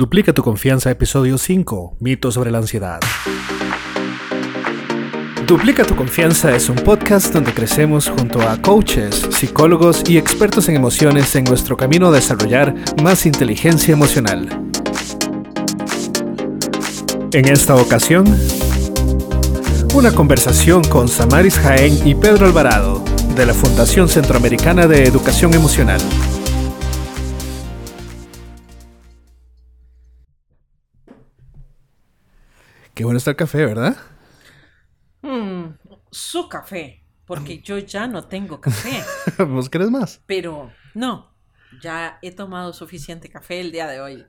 Duplica tu confianza, episodio 5, Mitos sobre la ansiedad. Duplica tu confianza es un podcast donde crecemos junto a coaches, psicólogos y expertos en emociones en nuestro camino a desarrollar más inteligencia emocional. En esta ocasión, una conversación con Samaris Jaén y Pedro Alvarado de la Fundación Centroamericana de Educación Emocional. Qué bueno está el café, ¿verdad? Mm, su café, porque yo ya no tengo café. ¿Vos querés más? Pero no, ya he tomado suficiente café el día de hoy.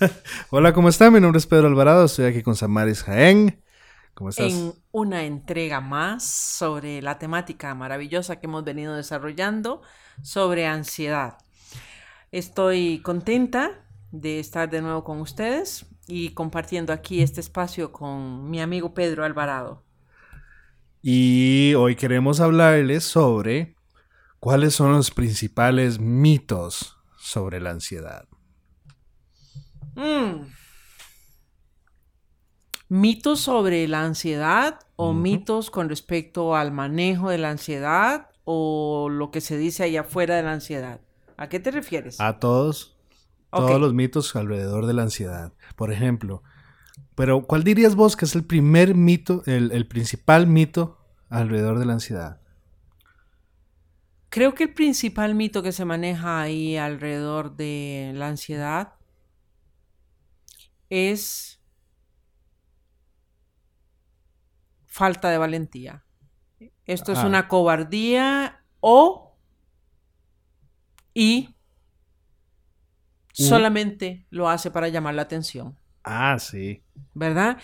Hola, ¿cómo está? Mi nombre es Pedro Alvarado, estoy aquí con Samaris Jaén. ¿Cómo estás? En una entrega más sobre la temática maravillosa que hemos venido desarrollando sobre ansiedad. Estoy contenta de estar de nuevo con ustedes y compartiendo aquí este espacio con mi amigo Pedro Alvarado. Y hoy queremos hablarles sobre cuáles son los principales mitos sobre la ansiedad. Mm. ¿Mitos sobre la ansiedad o mitos con respecto al manejo de la ansiedad o lo que se dice allá afuera de la ansiedad? ¿A qué te refieres? A todos. Todos los mitos alrededor de la ansiedad. Por ejemplo, pero ¿cuál dirías vos que es el primer mito, el, el principal mito alrededor de la ansiedad? Creo que el principal mito que se maneja ahí alrededor de la ansiedad es falta de valentía. Esto es Ah. una cobardía o y Solamente lo hace para llamar la atención, Ah, sí. ¿verdad?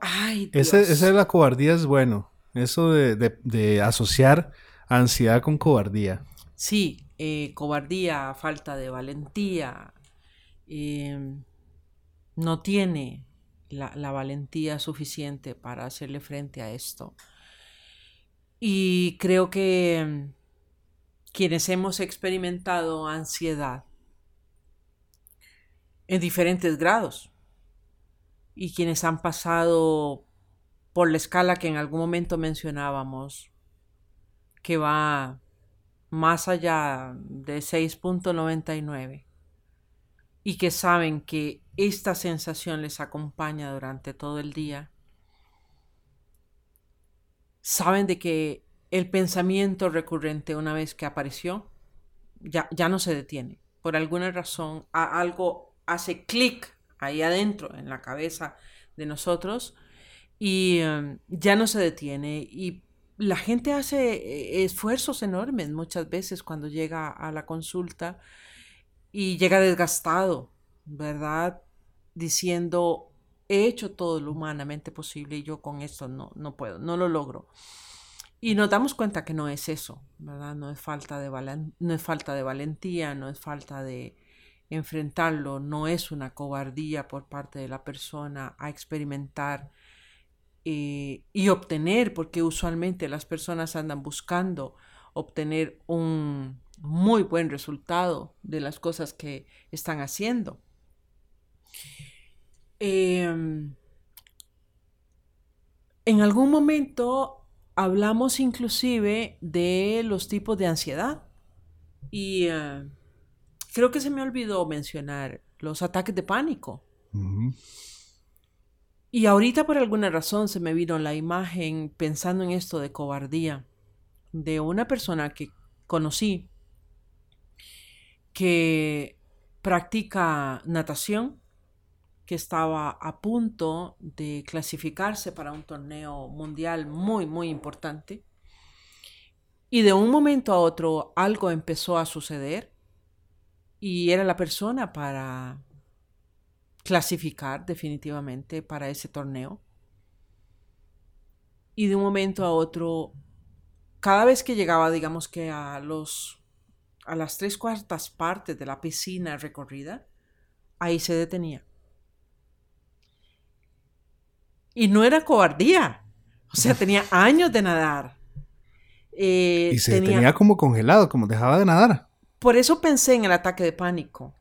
Ay, Ese, Dios. esa de la cobardía es bueno. Eso de, de- de asociar ansiedad con cobardía. Sí, eh, cobardía, falta de valentía. eh, no tiene la, la valentía suficiente para hacerle frente a esto. Y creo que mm, quienes hemos experimentado ansiedad en diferentes grados y quienes han pasado por la escala que en algún momento mencionábamos, que va más allá de 6.99 y que saben que esta sensación les acompaña durante todo el día, saben de que el pensamiento recurrente una vez que apareció ya, ya no se detiene. Por alguna razón a- algo hace clic ahí adentro en la cabeza de nosotros y em, ya no se detiene y la gente hace eh, esfuerzos enormes muchas veces cuando llega a la consulta y llega desgastado, ¿verdad? Diciendo, he hecho todo lo humanamente posible y yo con esto no, no puedo, no lo logro. Y nos damos cuenta que no es eso, ¿verdad? No es falta de, valen- no es falta de valentía, no es falta de enfrentarlo, no es una cobardía por parte de la persona a experimentar eh, y obtener, porque usualmente las personas andan buscando obtener un muy buen resultado de las cosas que están haciendo. Em, en algún momento hablamos inclusive de los tipos de ansiedad y eh, creo que se me olvidó mencionar los ataques de pánico. Y ahorita por alguna razón se me vino la imagen pensando en esto de cobardía de una persona que conocí que practica natación, que estaba a punto de clasificarse para un torneo mundial muy, muy importante. Y de un momento a otro algo empezó a suceder y era la persona para clasificar definitivamente para ese torneo. Y de un momento a otro, cada vez que llegaba, digamos que a los a las tres cuartas partes de la piscina recorrida, ahí se detenía. Y no era cobardía. O sea, tenía años de nadar. Eh, Y se tenía como congelado, como dejaba de nadar. Por eso pensé en el ataque de pánico.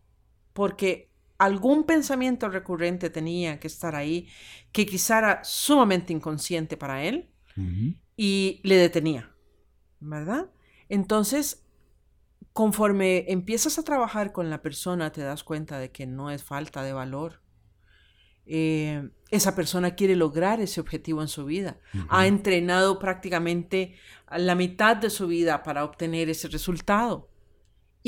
Porque algún pensamiento recurrente tenía que estar ahí, que quizá era sumamente inconsciente para él, y le detenía, ¿verdad? Entonces, conforme empiezas a trabajar con la persona, te das cuenta de que no es falta de valor. Eh, esa persona quiere lograr ese objetivo en su vida. Ha entrenado prácticamente la mitad de su vida para obtener ese resultado.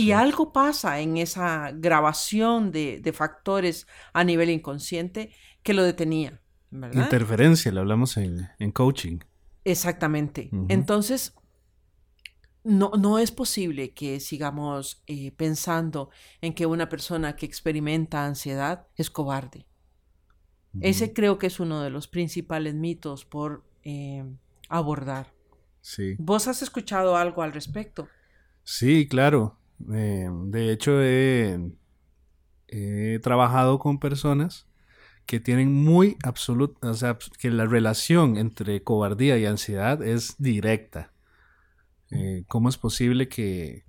Y algo pasa en esa grabación de, factores a nivel inconsciente que lo detenía. Interferencia, lo hablamos en, coaching. Exactamente. Entonces, no, no, es posible que sigamos eh, pensando en que una persona que experimenta ansiedad es cobarde. Ese creo que es uno de los principales mitos por eh, abordar. Sí. ¿Vos has escuchado algo al respecto? Sí, claro. Eh, de hecho, he, trabajado con personas que tienen muy absoluta, o sea, que la relación entre cobardía y ansiedad es directa. Eh, ¿Cómo es posible que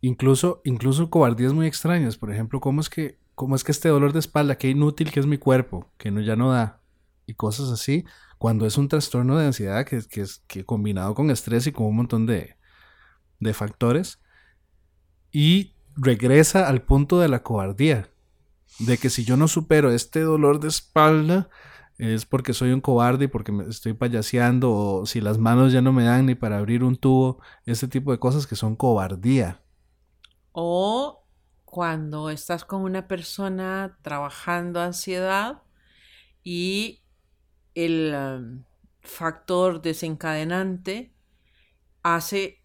incluso, incluso cobardías muy extrañas, por ejemplo, cómo es que, cómo es que este dolor de espalda, qué inútil que es mi cuerpo, que no, ya no da, y cosas así, cuando es un trastorno de ansiedad que, que es que combinado con estrés y con un montón de, de factores, y regresa al punto de la cobardía, de que si yo no supero este dolor de espalda, es porque soy un cobarde y porque me estoy payaseando o si las manos ya no me dan ni para abrir un tubo, ese tipo de cosas que son cobardía. O cuando estás con una persona trabajando ansiedad y el um, factor desencadenante hace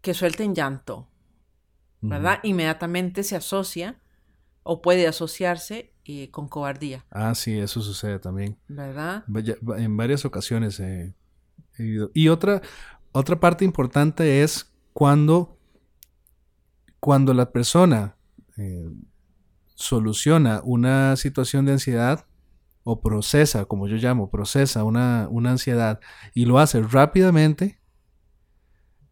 que suelten llanto, ¿verdad? Inmediatamente se asocia o puede asociarse con cobardía. Ah, sí, eso sucede también. ¿Verdad? En varias ocasiones he Y otra, otra parte importante es cuando, cuando la persona eh, soluciona una situación de ansiedad o procesa, como yo llamo, procesa una, una ansiedad y lo hace rápidamente,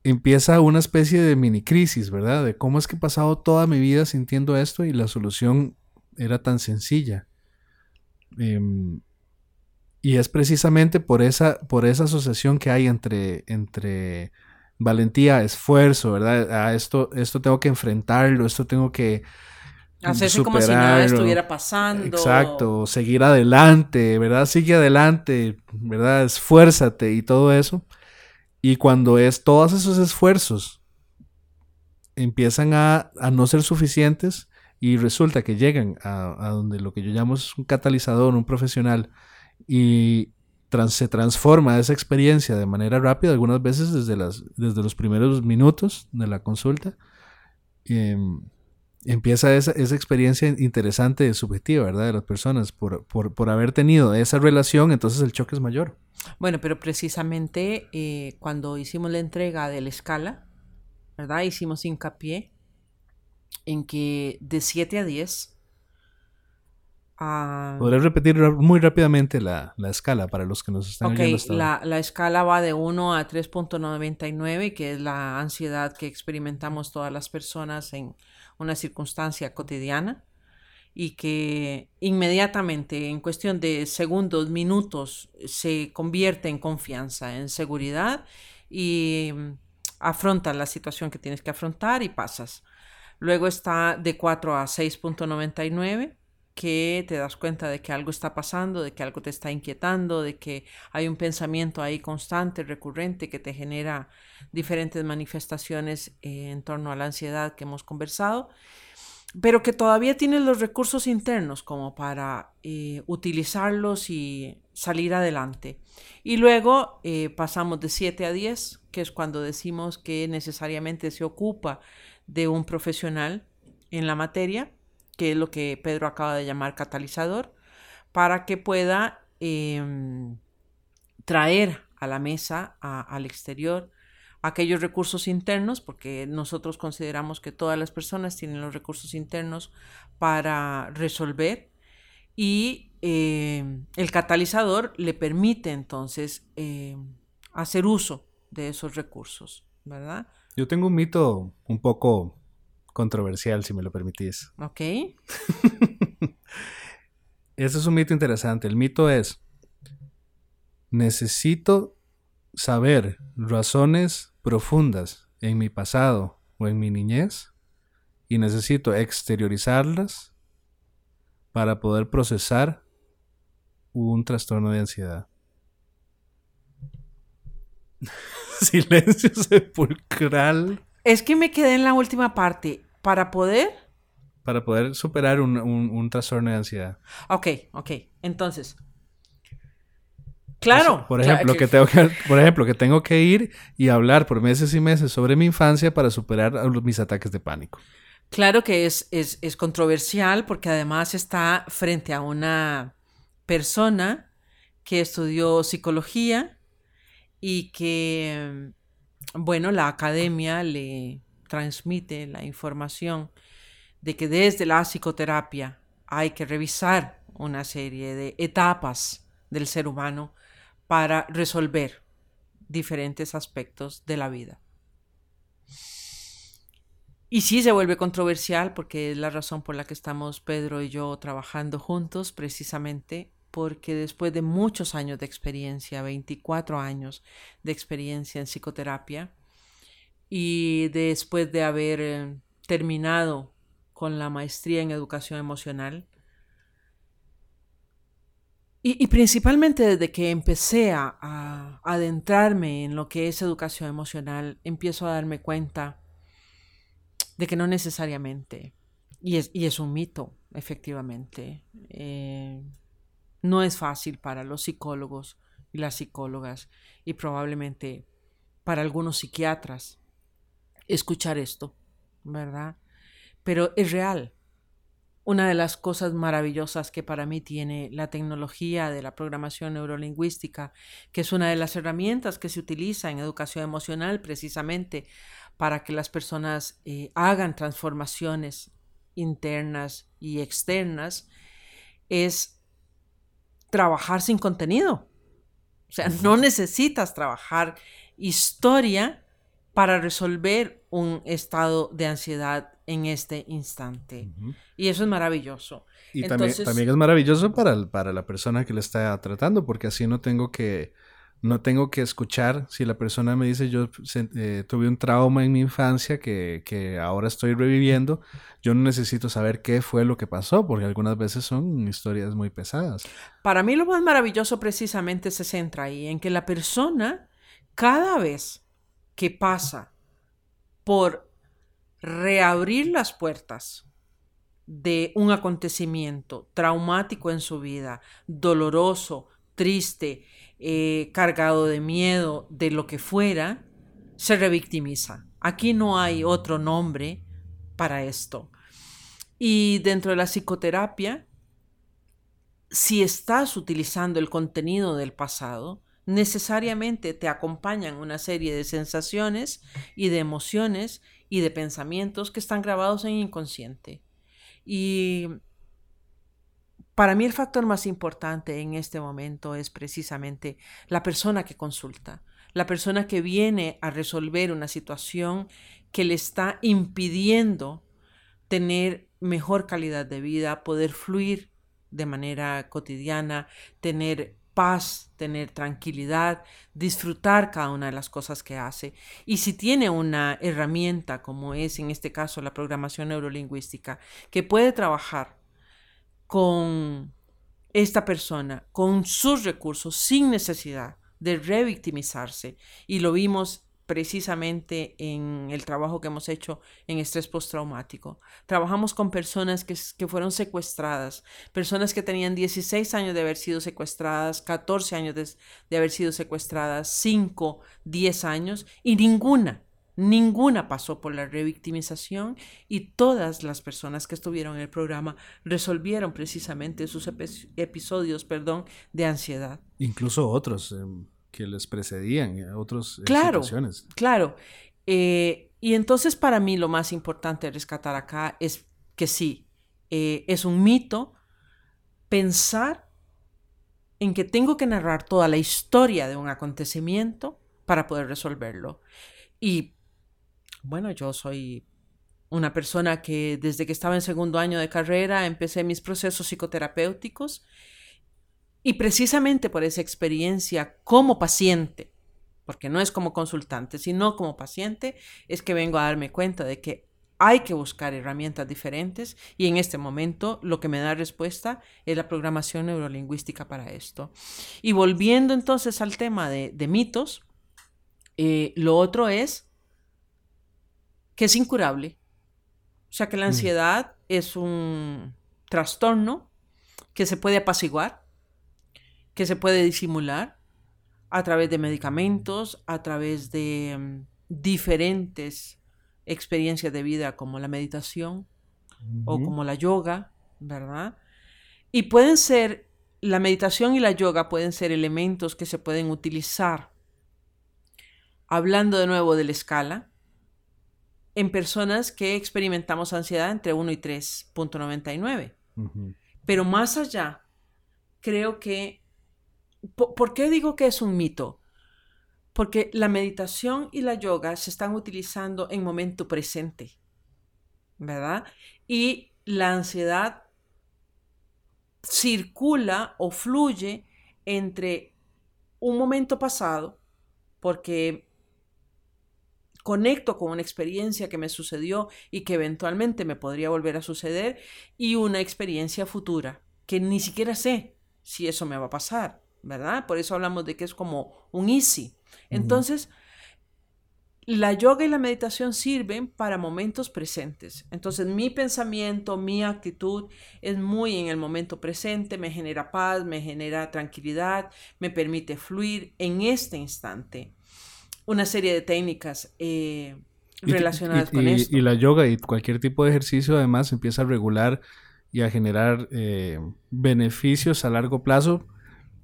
empieza una especie de mini crisis, ¿verdad? De cómo es que he pasado toda mi vida sintiendo esto y la solución era tan sencilla. Em, y es precisamente por esa, por esa asociación que hay entre, entre valentía, esfuerzo, ¿verdad? A esto, esto tengo que enfrentarlo, esto tengo que hacerse como si nada estuviera pasando. Exacto, seguir adelante, ¿verdad? Sigue adelante, ¿verdad? Esfuérzate y todo eso. Y cuando es todos esos esfuerzos empiezan a, a no ser suficientes, y resulta que llegan a, donde lo que yo llamo es un catalizador, un profesional, y se transforma esa experiencia de manera rápida, algunas veces desde, las, desde los primeros minutos de la consulta. Em, empieza esa, esa, experiencia interesante, subjetiva, ¿verdad? De las personas, por, por, por, haber tenido esa relación, entonces el choque es mayor. Bueno, pero precisamente eh, cuando hicimos la entrega de la escala, ¿verdad? Hicimos hincapié en que de 7 a 10... Uh, ¿Podrías repetir muy rápidamente la, escala para los que nos están okay, La, la escala va de 1 a 3.99, que es la ansiedad que experimentamos todas las personas en una circunstancia cotidiana y que inmediatamente, en cuestión de segundos, minutos, se convierte en confianza, en seguridad y mm, afrontas la situación que tienes que afrontar y pasas. Luego está de 4 a 6.99, que te das cuenta de que algo está pasando, de que algo te está inquietando, de que hay un pensamiento ahí constante, recurrente, que te genera diferentes manifestaciones eh, en torno a la ansiedad que hemos conversado, pero que todavía tienes los recursos internos como para eh, utilizarlos y salir adelante. Y luego eh, pasamos de 7 a 10, que es cuando decimos que necesariamente se ocupa de un profesional en la materia, que es lo que Pedro acaba de llamar catalizador, para que pueda em, traer a la mesa, al exterior, aquellos recursos internos, porque nosotros consideramos que todas las personas tienen los recursos internos para resolver y em, el catalizador le permite entonces em, hacer uso de esos recursos, ¿verdad? Yo tengo un mito un poco controversial, si me lo permitís. Ok. Ese es un mito interesante. El mito es, necesito saber razones profundas en mi pasado o en mi niñez y necesito exteriorizarlas para poder procesar un trastorno de ansiedad. Silencio sepulcral. Es que me quedé en la última parte. Para poder. Para poder superar un, un, un trastorno de ansiedad. Ok, ok. Entonces. Claro. Por ejemplo, que tengo que, por ejemplo, que tengo que ir y hablar por meses y meses sobre mi infancia para superar mis ataques de pánico. Claro que es, es, es controversial porque además está frente a una persona que estudió psicología y que, bueno, la academia le transmite la información de que desde la psicoterapia hay que revisar una serie de etapas del ser humano para resolver diferentes aspectos de la vida. Y sí se vuelve controversial porque es la razón por la que estamos Pedro y yo trabajando juntos, precisamente porque después de muchos años de experiencia, 24 años de experiencia en psicoterapia, y después de haber eh, terminado con la maestría en educación emocional, y, principalmente desde que empecé a, adentrarme en lo que es educación emocional, empiezo a darme cuenta de que no necesariamente, y es, y es un mito, efectivamente, eh, no es fácil para los psicólogos y las psicólogas y probablemente para algunos psiquiatras escuchar esto, ¿verdad? Pero es real. Una de las cosas maravillosas que para mí tiene la tecnología de la programación neurolingüística, que es una de las herramientas que se utiliza en educación emocional precisamente para que las personas eh, hagan transformaciones internas y externas, es trabajar sin contenido. O sea, no necesitas trabajar historia para resolver un estado de ansiedad en este instante. Y eso es maravilloso. Y también, también, es maravilloso para, para la persona que le está tratando, porque así no tengo que no tengo que escuchar si la persona me dice yo eh, tuve un trauma en mi infancia que, que, ahora estoy reviviendo, yo no necesito saber qué fue lo que pasó, porque algunas veces son historias muy pesadas. Para mí lo más maravilloso precisamente se centra ahí, en que la persona cada vez que pasa por reabrir las puertas de un acontecimiento traumático en su vida, doloroso, triste, eh, cargado de miedo, de lo que fuera, se revictimiza. Aquí no hay otro nombre para esto. Y dentro de la psicoterapia, si estás utilizando el contenido del pasado, necesariamente te acompañan una serie de sensaciones y de emociones y de pensamientos que están grabados en inconsciente. Y para mí el factor más importante en este momento es precisamente la persona que consulta, la persona que viene a resolver una situación que le está impidiendo tener mejor calidad de vida, poder fluir de manera cotidiana, tener paz, tener tranquilidad, disfrutar cada una de las cosas que hace. Y si tiene una herramienta como es en este caso la programación neurolingüística, que puede trabajar con esta persona, con sus recursos, sin necesidad de revictimizarse. Y lo vimos precisamente en el trabajo que hemos hecho en estrés postraumático. Trabajamos con personas que, fueron secuestradas, personas que tenían 16 años de haber sido secuestradas, 14 años de, de haber sido secuestradas, 5, 10 años, y ninguna Ninguna pasó por la revictimización y todas las personas que estuvieron en el programa resolvieron precisamente sus episodios perdón, de ansiedad. Incluso otros em, que les precedían, eh, otros claro, situaciones. Claro. Eh, y entonces para mí lo más importante rescatar acá es que sí, eh, es un mito pensar en que tengo que narrar toda la historia de un acontecimiento para poder resolverlo. Y bueno, yo soy una persona que desde que estaba en segundo año de carrera empecé mis procesos psicoterapéuticos y precisamente por esa experiencia como paciente, porque no es como consultante, sino como paciente, es que vengo a darme cuenta de que hay que buscar herramientas diferentes y en este momento lo que me da respuesta es la programación neurolingüística para esto. Y volviendo entonces al tema de, mitos, eh, lo otro es que es incurable. O sea que la mm. ansiedad es un trastorno que se puede apaciguar, que se puede disimular a través de medicamentos, a través de mm, diferentes experiencias de vida como la meditación o como la yoga, ¿verdad? Y pueden ser, la meditación y la yoga pueden ser elementos que se pueden utilizar, hablando de nuevo de la escala, en personas que experimentamos ansiedad entre 1 y 3.99. Pero más allá, creo que, ¿por qué digo que es un mito? porque la meditación y la yoga se están utilizando en momento presente, ¿verdad? Y la ansiedad circula o fluye entre un momento pasado, porque conecto con una experiencia que me sucedió y que eventualmente me podría volver a suceder, y una experiencia futura, que ni siquiera sé si eso me va a pasar, ¿verdad? Por eso hablamos de que es como un easy. Entonces, la yoga y la meditación sirven para momentos presentes. Entonces, mi pensamiento, mi actitud es muy en el momento presente, me genera paz, me genera tranquilidad, me permite fluir en este instante. Una serie de técnicas eh, relacionadas con esto. Y la yoga y cualquier tipo de ejercicio además empieza a regular y a generar eh, beneficios a largo plazo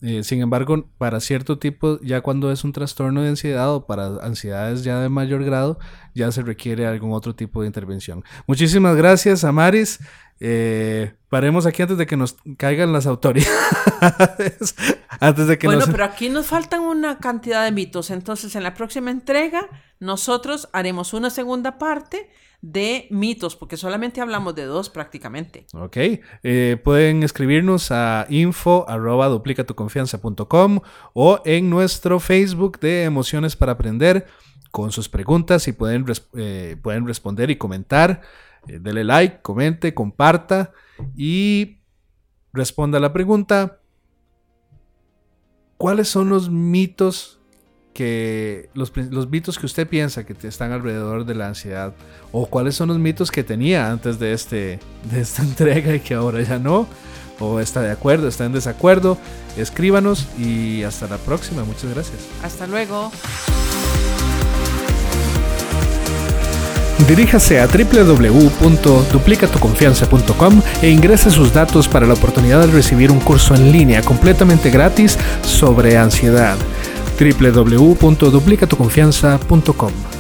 eh, sin embargo, para cierto tipo, ya cuando es un trastorno de ansiedad o para ansiedades ya de mayor grado, ya se requiere algún otro tipo de intervención. Muchísimas gracias, Amaris. Eh, paremos aquí antes de que nos caigan las autoridades. antes de que bueno, pero aquí nos faltan una cantidad de mitos. Entonces, en la próxima entrega, nosotros haremos una segunda parte de mitos, porque solamente hablamos de dos prácticamente. Ok, eh, pueden escribirnos a info arroba duplicatuconfianza.com o en nuestro Facebook de Emociones para Aprender con sus preguntas y pueden, eh, pueden responder y comentar. Eh, dele like, comente, comparta y responda a la pregunta. ¿Cuáles son los mitos que los, mitos que usted piensa que están alrededor de la ansiedad o cuáles son los mitos que tenía antes de, este, de esta entrega y que ahora ya no o está de acuerdo, está en desacuerdo, escríbanos y hasta la próxima. Muchas gracias. Hasta luego. Diríjase a www.duplicatuconfianza.com e ingrese sus datos para la oportunidad de recibir un curso en línea completamente gratis sobre ansiedad www.duplicatuconfianza.com.